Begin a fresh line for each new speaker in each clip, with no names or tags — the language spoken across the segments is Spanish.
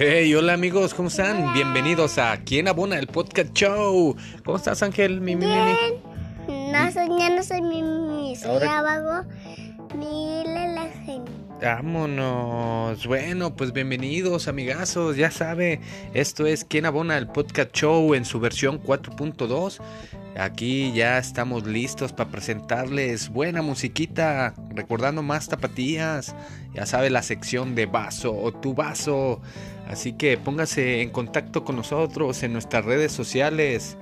Hey, hola amigos, ¿cómo están? Bienvenidos a ¿Quién abona el podcast show? ¿Cómo estás, Ángel? Mi, mi, mi, mi.
Bien. No soy, ya no soy mi, soy abajo. Mi la la gente.
Vámonos. Bueno, pues bienvenidos, amigazos. Ya sabe, esto es ¿Quién abona el podcast show en su versión 4.2? Aquí ya estamos listos para presentarles buena musiquita, recordando más tapatías. Ya sabe la sección de vaso o tu vaso. Así que póngase en contacto con nosotros en nuestras redes sociales.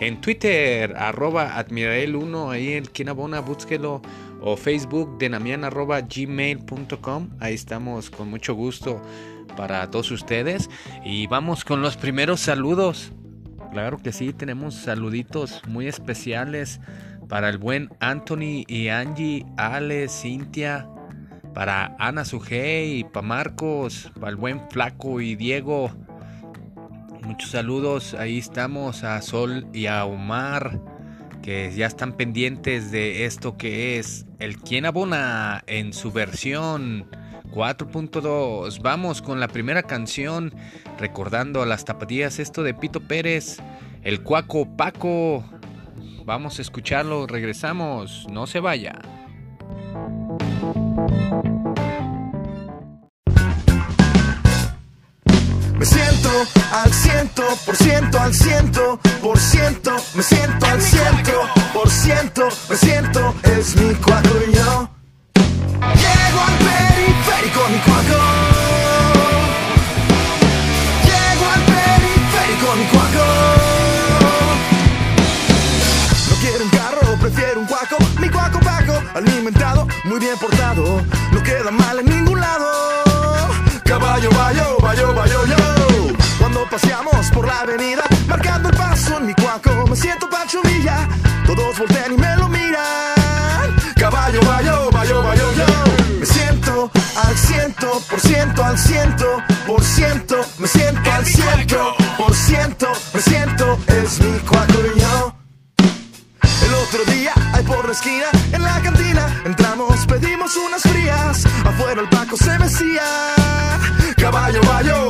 En Twitter, arroba admirael1, ahí el quien abona, búsquelo. O Facebook, denamian arroba gmail.com. Ahí estamos con mucho gusto para todos ustedes. Y vamos con los primeros saludos. Claro que sí, tenemos saluditos muy especiales para el buen Anthony y Angie, Ale, Cintia, para Ana Sujei, para Marcos, para el buen Flaco y Diego. Muchos saludos, ahí estamos a Sol y a Omar, que ya están pendientes de esto que es el quien abona en su versión 4.2. Vamos con la primera canción, recordando a las tapatías, esto de Pito Pérez, el Cuaco Paco. Vamos a escucharlo, regresamos, no se vaya.
Me siento al ciento por ciento al ciento por ciento me siento al ciento por ciento me siento es mi cuaco y yo bien portado no queda mal en ningún lado Caballo, bayo, bayo, bayo, yo. Cuando paseamos por la avenida, marcando el paso en mi cuaco, me siento Pancho Villa. Todos voltean y me lo miran. Caballo, bayo, bayo, bayo, yo. Me siento al ciento por ciento, al ciento por ciento, me siento al ciento por ciento, me siento, es mi cuaco y yo. El otro día, ahí por la esquina, en la cantina, entramos, pedimos unas frías. Afuera el Paco se mecía. Caballo, bayo,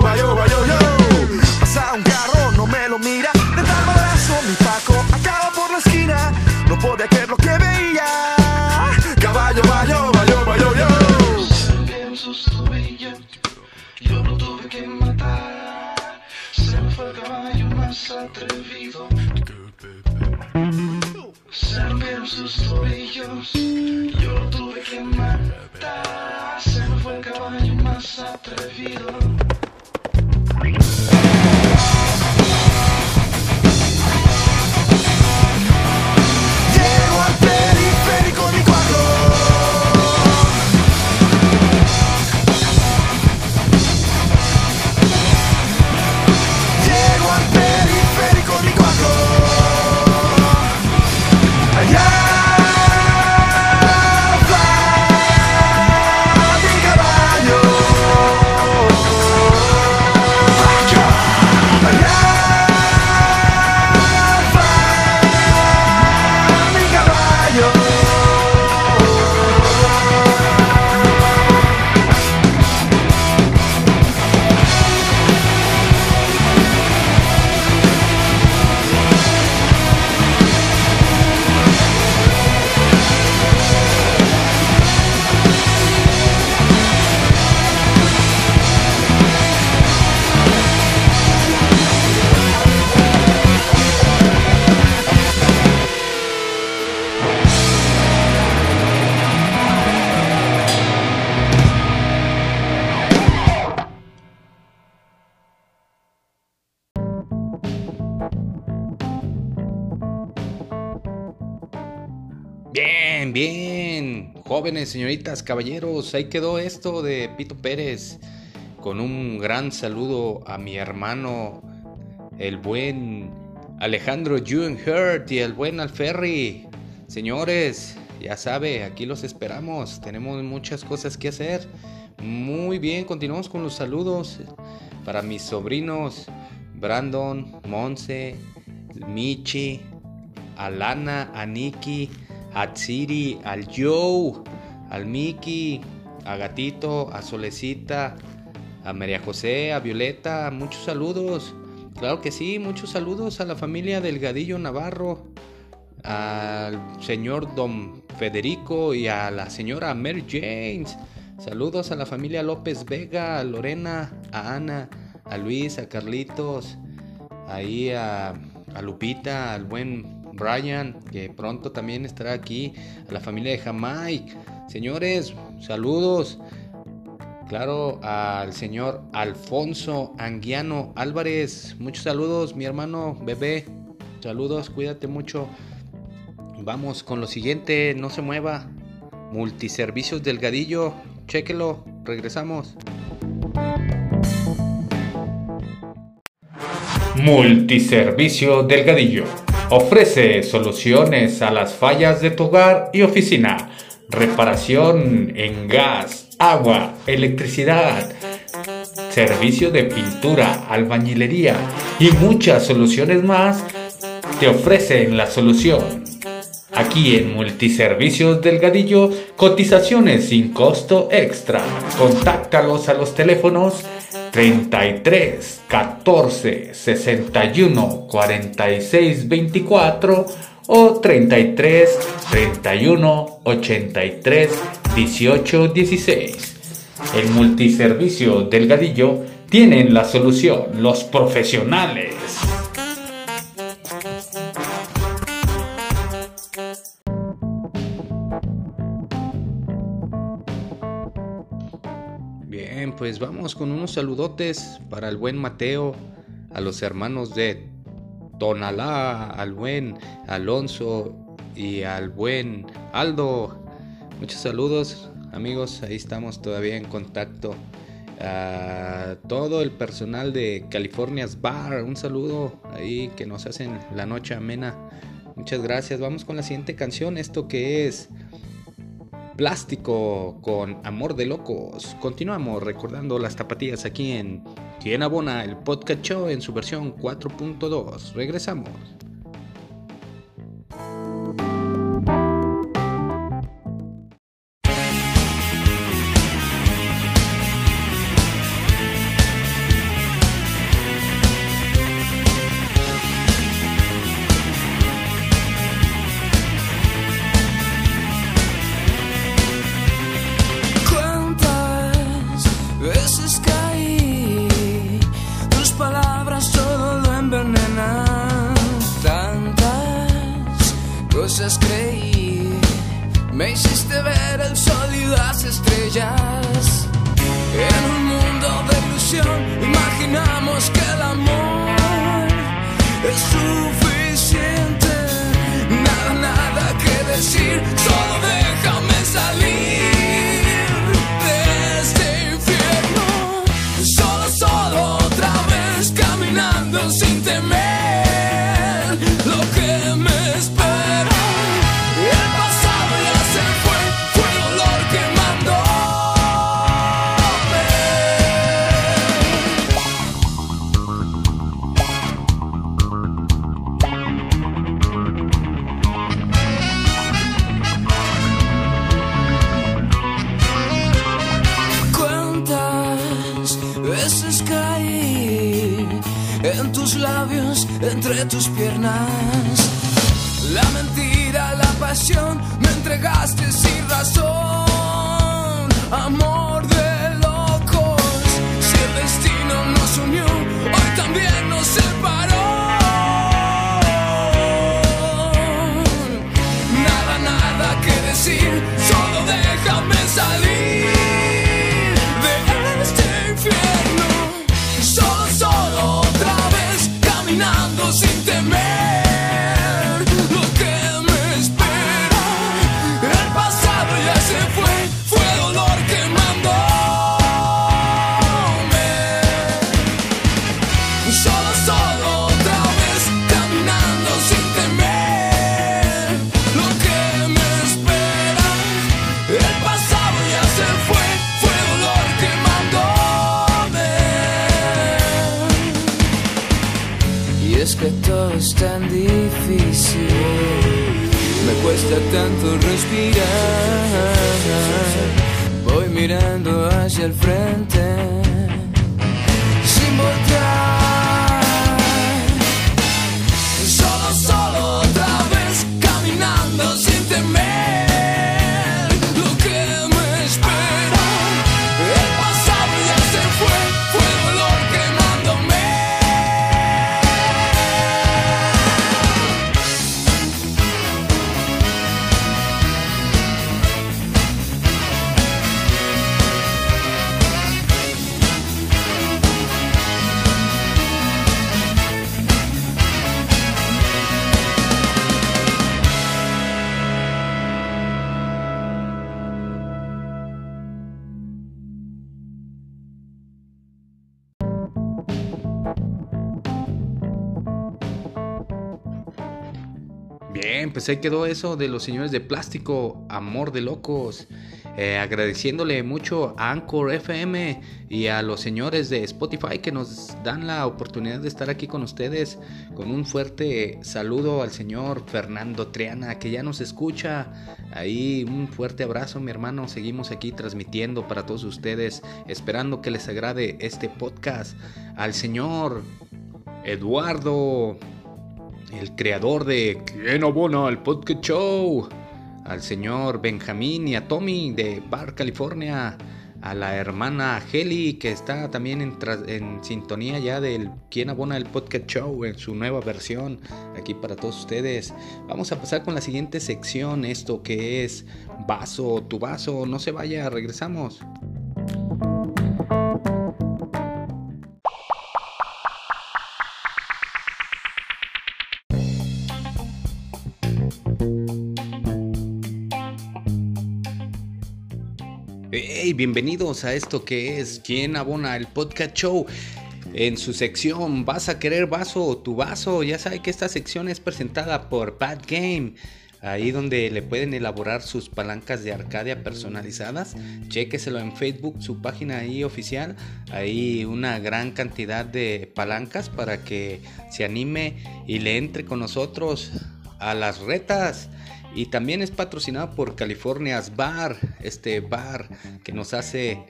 Bien, bien. Jóvenes, señoritas, caballeros, ahí quedó esto de Pito Pérez. Con un gran saludo a mi hermano, el buen Alejandro Hurt y el buen Alferri. Señores, ya sabe, aquí los esperamos. Tenemos muchas cosas que hacer. Muy bien, continuamos con los saludos para mis sobrinos Brandon, Monse, Michi, Alana, a Nikki, a Tsiri, al Joe, al Mickey, a Gatito, a Solecita, a María José, a Violeta, muchos saludos. Claro que sí, muchos saludos a la familia Delgadillo Navarro, al señor Don Federico y a la señora Mary James. Saludos a la familia López Vega, a Lorena, a Ana, a Luis, a Carlitos, ahí a Lupita, al buen Brian, que pronto también estará aquí, a la familia de Jamaica. Señores, saludos. Claro, al señor Alfonso Anguiano Álvarez. Muchos saludos, mi hermano bebé. Saludos, cuídate mucho. Vamos con lo siguiente, no se mueva. Multiservicios Delgadillo, chéquelo, regresamos.
Multiservicio Delgadillo. Ofrece soluciones a las fallas de tu hogar y oficina. Reparación en gas, agua, electricidad. Servicio de pintura, albañilería y muchas soluciones más te ofrecen la solución. Aquí en Multiservicios Delgadillo, cotizaciones sin costo extra. Contáctalos a los teléfonos 33 14 61 46 24 o 33 31 83 18 16. El multiservicio Delgadillo tienen la solución, los profesionales.
Pues vamos con unos saludotes para el buen Mateo, a los hermanos de Tonalá, al buen Alonso y al buen Aldo. Muchos saludos, amigos, ahí estamos todavía en contacto. A todo el personal de California's Bar, un saludo ahí que nos hacen la noche amena. Muchas gracias. Vamos con la siguiente canción, esto que es Plástico con Amor de Locos. Continuamos recordando las tapatías aquí en Quien Abona, el podcast show en su versión 4.2. Regresamos.
En tus labios, entre tus piernas? La mentira, la pasión, me entregaste sin razón. Amor Y es que todo es tan difícil, me cuesta tanto respirar. Voy mirando hacia el frente voltear. Solo, solo otra vez caminando
pues ahí quedó eso de los señores de plástico, amor de locos. Eh, agradeciéndole mucho a Anchor FM y a los señores de Spotify que nos dan la oportunidad de estar aquí con ustedes. Con un fuerte saludo al señor Fernando Triana que ya nos escucha. Ahí un fuerte abrazo, mi hermano. Seguimos aquí transmitiendo para todos ustedes, esperando que les agrade este podcast. Al señor Eduardo el creador de ¿Quién abona el podcast show? Al señor Benjamín y a Tommy de Bar California. A la hermana Heli que está también en, en sintonía ya del ¿Quién abona el podcast show? En su nueva versión aquí para todos ustedes. Vamos a pasar con la siguiente sección, esto que es vaso, tu vaso, no se vaya, regresamos. Bienvenidos a esto que es ¿Quién abona el podcast show? En su sección ¿Vas a querer vaso o tu vaso? Ya sabe que esta sección es presentada por Bad Game. Ahí donde le pueden elaborar sus palancas de Arcadia personalizadas. Chéqueselo en Facebook, su página ahí oficial. Ahí una gran cantidad de palancas para que se anime y le entre con nosotros a las retas. Y también es patrocinado por California's Bar, este bar que nos hace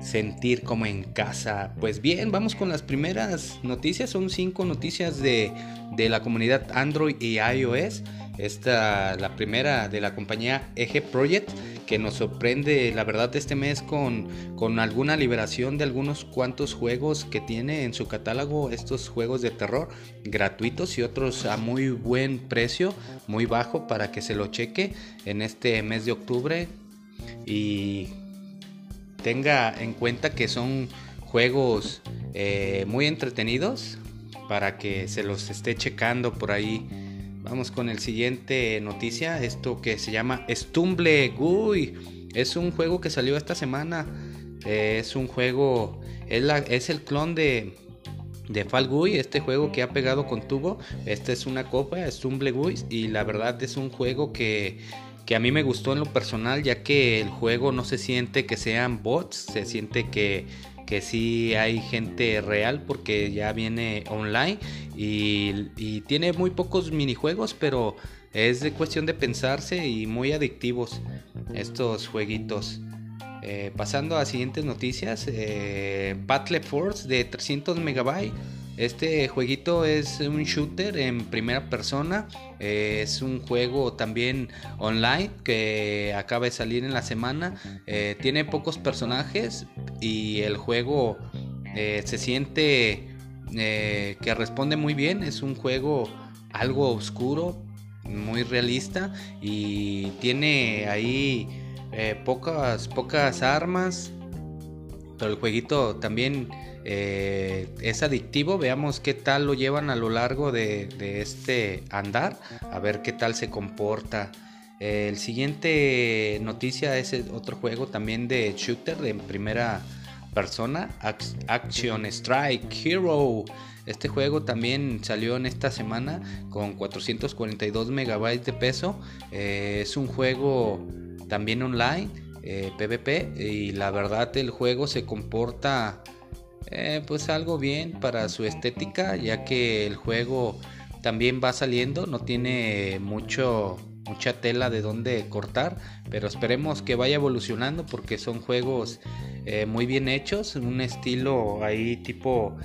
sentir como en casa. Pues bien, vamos con las primeras noticias. Son cinco noticias de, de la comunidad Android y iOS. Esta, la primera de la compañía Eje Project, que nos sorprende, la verdad, este mes con, con alguna liberación de algunos cuantos juegos que tiene en su catálogo, estos juegos de terror gratuitos y otros a muy buen precio, muy bajo, para que se lo cheque en este mes de octubre. Y tenga en cuenta que son juegos eh, muy entretenidos para que se los esté checando por ahí. Vamos con el siguiente noticia, esto que se llama Stumble Guy. Es un juego que salió esta semana. Eh, es un juego, es, la- es el clon de, de Fall Guy, este juego que ha pegado con tubo. Esta es una copa, Stumble Guy, y la verdad es un juego que, que a mí me gustó en lo personal, ya que el juego no se siente que sean bots, se siente que, que sí hay gente real porque ya viene online y, tiene muy pocos minijuegos, pero es de cuestión de pensarse y muy adictivos estos jueguitos. Eh, pasando a siguientes noticias, eh, Battle Force de 300 megabytes. Este jueguito es un shooter en primera persona. eh, es un juego también online que acaba de salir en la semana. eh, tiene pocos personajes y el juego eh, se siente que responde muy bien. Es un juego algo oscuro, muy realista y tiene ahí pocas, pocas armas. Pero el jueguito también eh, es adictivo. Veamos qué tal lo llevan a lo largo de, este andar. A ver qué tal se comporta. Eh, el siguiente noticia es otro juego también de shooter de primera persona. Ac- Action Strike Hero. Este juego también salió en esta semana con 442 megabytes de peso. Eh, es un juego también online, eh, PvP, y la verdad el juego se comporta eh, pues algo bien para su estética, ya que el juego también va saliendo, no tiene mucho mucha tela de donde cortar, pero esperemos que vaya evolucionando porque son juegos eh, muy bien hechos, un estilo ahí tipo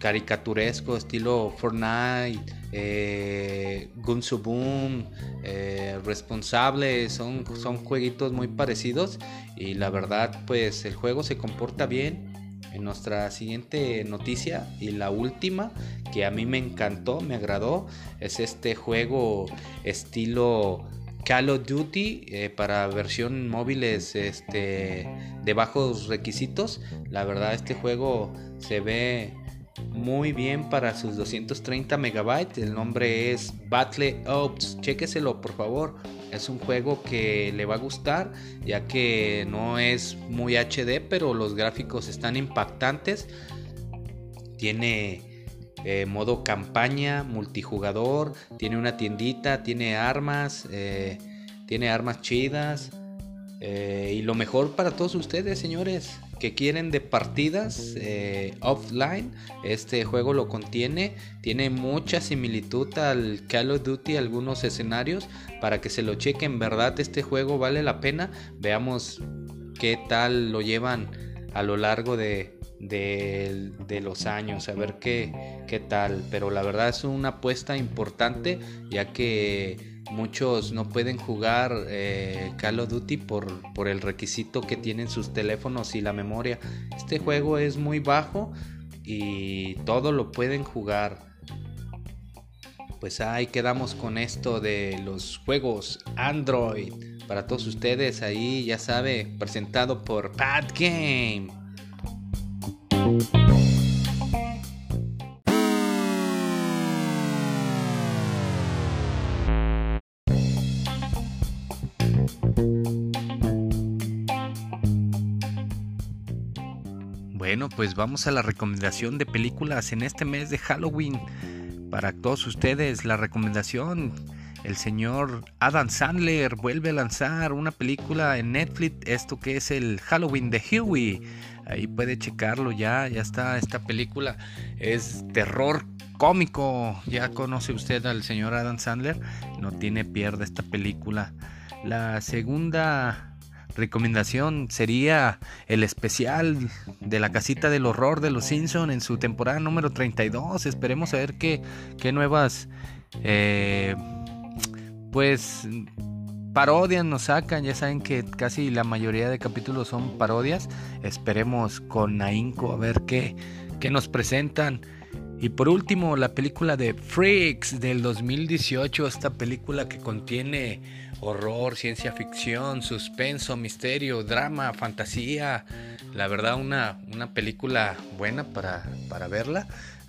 caricaturesco, estilo Fortnite, eh, Gunso Boom, eh, Responsable, son, son jueguitos muy parecidos y la verdad pues el juego se comporta bien. En nuestra siguiente noticia y la última que a mí me encantó, me agradó, es este juego estilo Call of Duty eh, para versión móviles este, de bajos requisitos. La verdad este juego se ve muy bien para sus 230 megabytes. El nombre es Battle Ops. Chéqueselo por favor. Es un juego que le va a gustar ya que no es muy HD, pero los gráficos están impactantes. Tiene eh, modo campaña, multijugador, tiene una tiendita, tiene armas, eh, tiene armas chidas. Eh, y lo mejor para todos ustedes, señores, que quieren de partidas eh, offline, este juego lo contiene. Tiene mucha similitud al Call of Duty, algunos escenarios, para que se lo chequen. verdad, este juego vale la pena. Veamos qué tal lo llevan a lo largo de, de, los años, a ver qué, qué tal. Pero la verdad es una apuesta importante, ya que Muchos no pueden jugar eh, Call of Duty por, por el requisito que tienen sus teléfonos y la memoria. Este juego es muy bajo y todo lo pueden jugar. Pues ahí quedamos con esto de los juegos Android. Para todos ustedes ahí ya sabe, presentado por Bad Game. Pues vamos a la recomendación de películas en este mes de Halloween. Para todos ustedes, la recomendación, el señor Adam Sandler vuelve a lanzar una película en Netflix, esto que es el Halloween de Huey. Ahí puede checarlo ya, ya está esta película. Es terror cómico. Ya conoce usted al señor Adam Sandler. No tiene pierde esta película. La segunda recomendación sería el especial de la casita del horror de los Simpson en su temporada número 32. Esperemos a ver qué, qué nuevas eh, pues parodias nos sacan. Ya saben que casi la mayoría de capítulos son parodias. Esperemos con ahínco a ver qué, qué nos presentan. Y por último, la película de Freaks del 2018, esta película que contiene horror, ciencia ficción, suspenso, misterio, drama, fantasía. La verdad, una, una película buena para, para verla.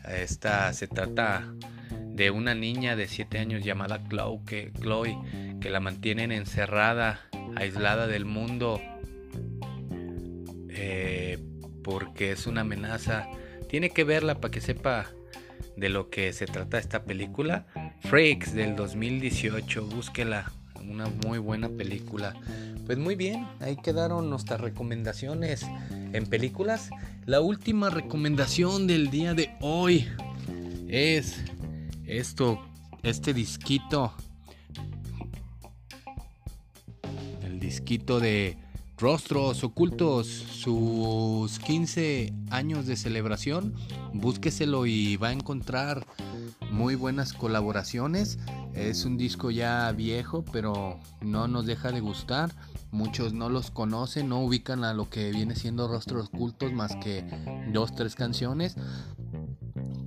Esta se trata de una niña de 7 años llamada Chloe que, Chloe, que la mantienen encerrada, aislada del mundo, eh, porque es una amenaza. Tiene que verla para que sepa de lo que se trata esta película. Freaks del 2018, búsquela, una muy buena película. Pues muy bien, ahí quedaron nuestras recomendaciones en películas. La última recomendación del día de hoy es esto, este disquito. El disquito de Rostros Ocultos, sus 15 años de celebración. Búsqueselo y va a encontrar muy buenas colaboraciones. Es un disco ya viejo, pero no nos deja de gustar. Muchos no los conocen, no ubican a lo que viene siendo Rostros Ocultos más que dos, tres canciones.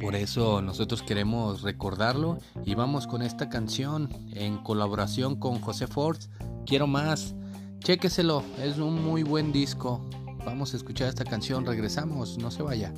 Por eso nosotros queremos recordarlo y vamos con esta canción en colaboración con José Ford. Quiero más. Chéqueselo, es un muy buen disco. Vamos a escuchar esta canción, regresamos, no se vaya.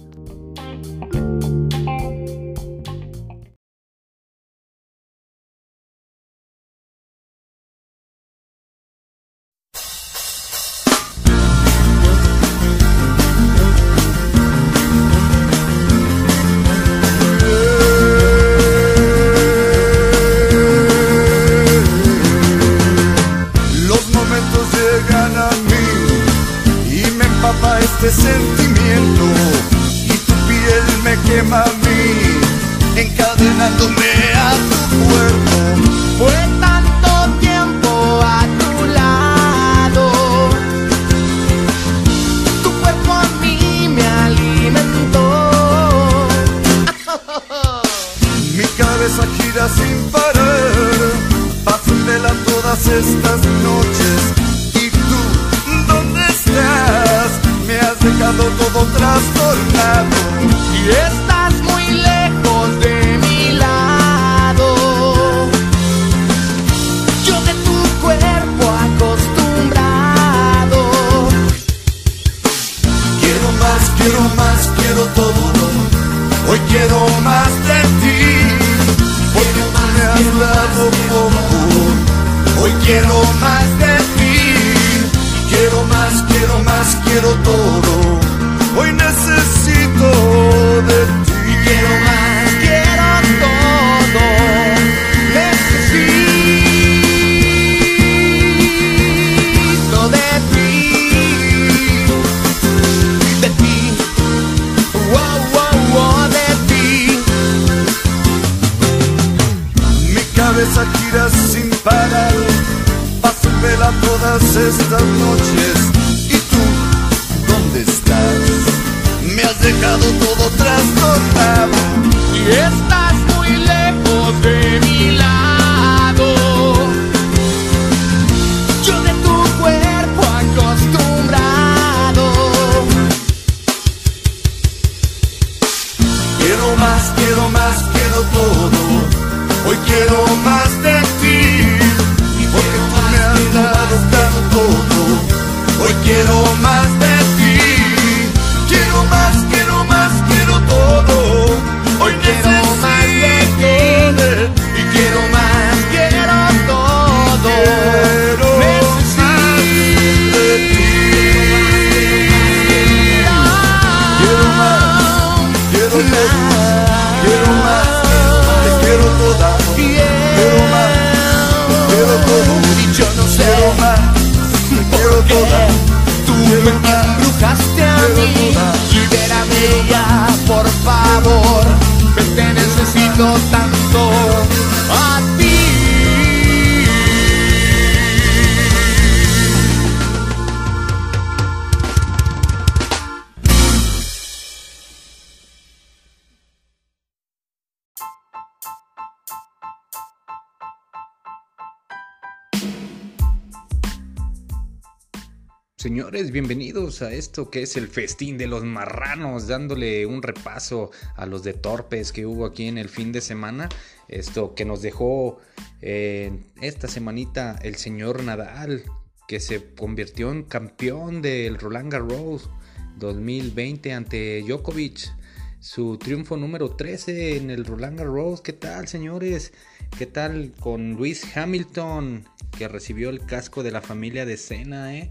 Bienvenidos a esto que es el festín de los marranos, dándole un repaso a los de torpes que hubo aquí en el fin de semana. Esto que nos dejó eh, esta semanita el señor Nadal, que se convirtió en campeón del Roland Garros 2020 ante Djokovic. Su triunfo número 13 en el Roland Garros. ¿Qué tal, señores? ¿Qué tal con Luis Hamilton, que recibió el casco de la familia de Senna, eh?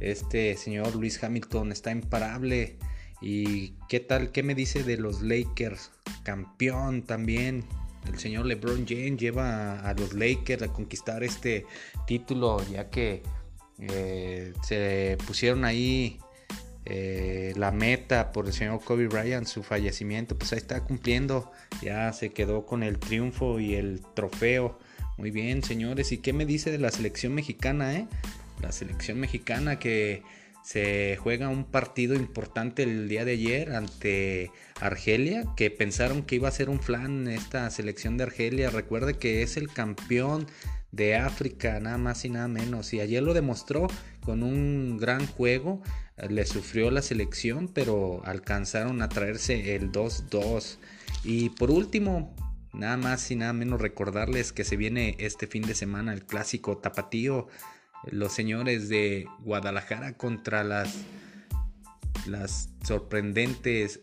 Este señor Luis Hamilton está imparable. ¿Y qué tal? ¿Qué me dice de los Lakers? Campeón también. El señor LeBron James lleva a los Lakers a conquistar este título ya que eh, se pusieron ahí eh, la meta por el señor Kobe Bryant, su fallecimiento. Pues ahí está cumpliendo. Ya se quedó con el triunfo y el trofeo. Muy bien, señores. ¿Y qué me dice de la selección mexicana, eh? La selección mexicana que se juega un partido importante el día de ayer ante Argelia, que pensaron que iba a ser un flan esta selección de Argelia. Recuerde que es el campeón de África, nada más y nada menos. Y ayer lo demostró con un gran juego. Le sufrió la selección, pero alcanzaron a traerse el 2-2. Y por último, nada más y nada menos recordarles que se viene este fin de semana el clásico tapatío los señores de Guadalajara contra las, las sorprendentes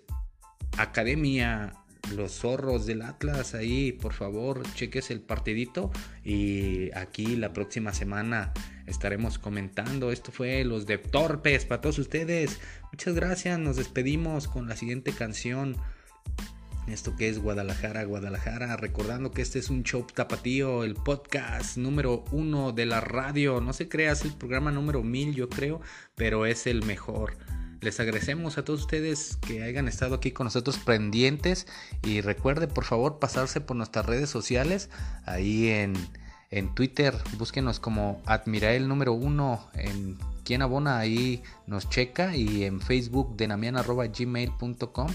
Academia, los zorros del Atlas. Ahí, por favor, cheques el partidito. Y aquí la próxima semana estaremos comentando. Esto fue Los de Torpes para todos ustedes. Muchas gracias. Nos despedimos con la siguiente canción. Esto que es Guadalajara, Guadalajara. Recordando que este es un show tapatío, el podcast número uno de la radio. No se crea, es el programa número mil, yo creo, pero es el mejor. Les agradecemos a todos ustedes que hayan estado aquí con nosotros pendientes. Y recuerde, por favor, pasarse por nuestras redes sociales. Ahí en, en Twitter, búsquenos como Admirael número uno. En quien abona, ahí nos checa. Y en Facebook, denamian.gmail.com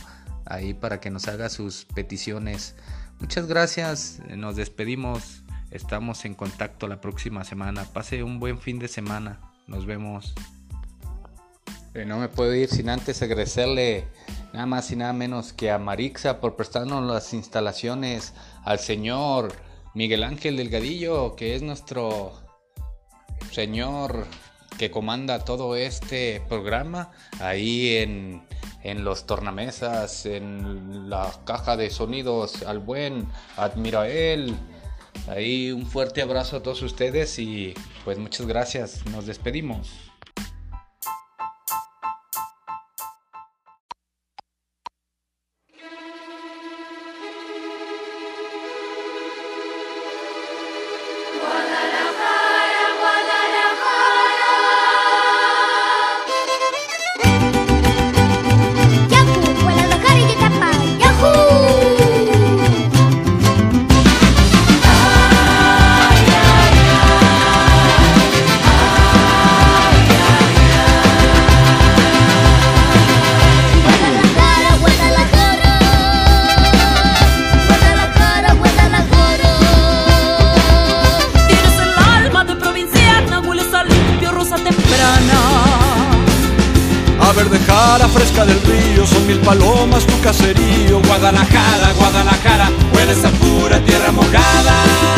ahí para que nos haga sus peticiones. Muchas gracias, nos despedimos. Estamos en contacto la próxima semana. Pase un buen fin de semana. Nos vemos. Eh, no me puedo ir sin antes agradecerle nada más y nada menos que a Marixa por prestarnos las instalaciones, al señor Miguel Ángel Delgadillo, que es nuestro señor que comanda todo este programa ahí en, en los tornamesas, en la caja de sonidos, al buen Admirael. Ahí un fuerte abrazo a todos ustedes y pues muchas gracias. Nos despedimos.
Jara fresca del río, son mil palomas tu caserío.
Guadalajara, Guadalajara, hueles a pura tierra mojada.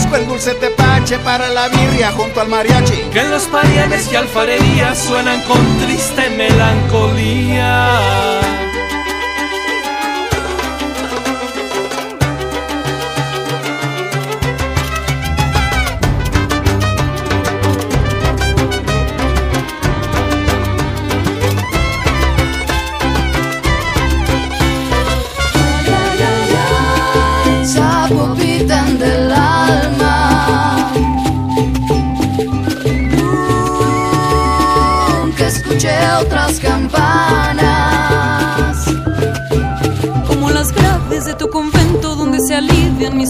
Fresco el dulce tepache para la birria junto al mariachi.
Que en los parianes y alfarerías suenan con triste melancolía.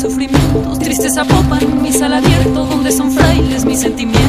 Sufrimientos. Tristes apopan mi sala abierto donde son frailes mis sentimientos.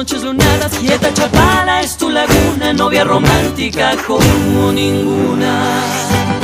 Noches lunadas. Quieta Chapala es tu laguna, novia romántica como ninguna.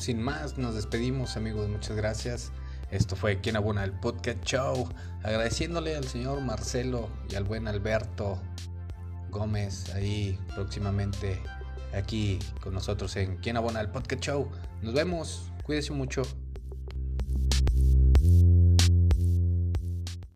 sin más, nos despedimos amigos, muchas gracias. Esto fue Quien Abona el Podcast Show, agradeciéndole al señor Marcelo y al buen Alberto Gómez, ahí próximamente aquí con nosotros en Quien Abona el Podcast Show. Nos vemos, cuídense mucho.